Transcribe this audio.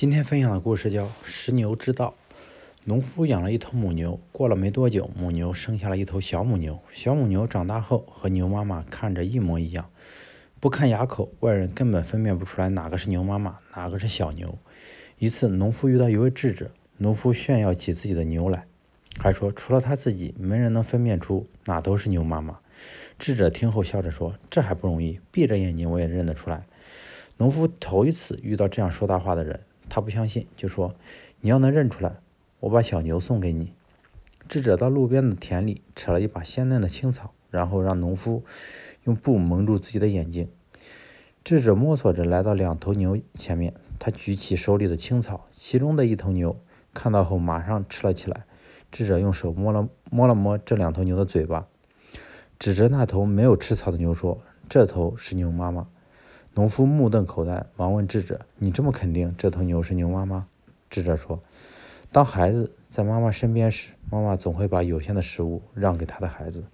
今天分享的故事叫《食牛之道》。农夫养了一头母牛，过了没多久，母牛生下了一头小母牛。小母牛长大后和牛妈妈看着一模一样，不看牙口，外人根本分辨不出来哪个是牛妈妈，哪个是小牛。一次，农夫遇到一位智者，农夫炫耀起自己的牛来，还说除了他自己，没人能分辨出哪头是牛妈妈。智者听后笑着说：“这还不容易，闭着眼睛我也认得出来。”农夫头一次遇到这样说大话的人。他不相信，就说：“你要能认出来，我把小牛送给你。”智者到路边的田里扯了一把鲜嫩的青草，然后让农夫用布蒙住自己的眼睛。智者摸索着来到两头牛前面，他举起手里的青草，其中的一头牛看到后马上吃了起来。智者用手摸了摸了摸这两头牛的嘴巴，指着那头没有吃草的牛说：“这头是牛妈妈。”农夫目瞪口呆，忙问智者：“你这么肯定这头牛是牛妈妈？”智者说：“当孩子在妈妈身边时，妈妈总会把有限的食物让给他的孩子。”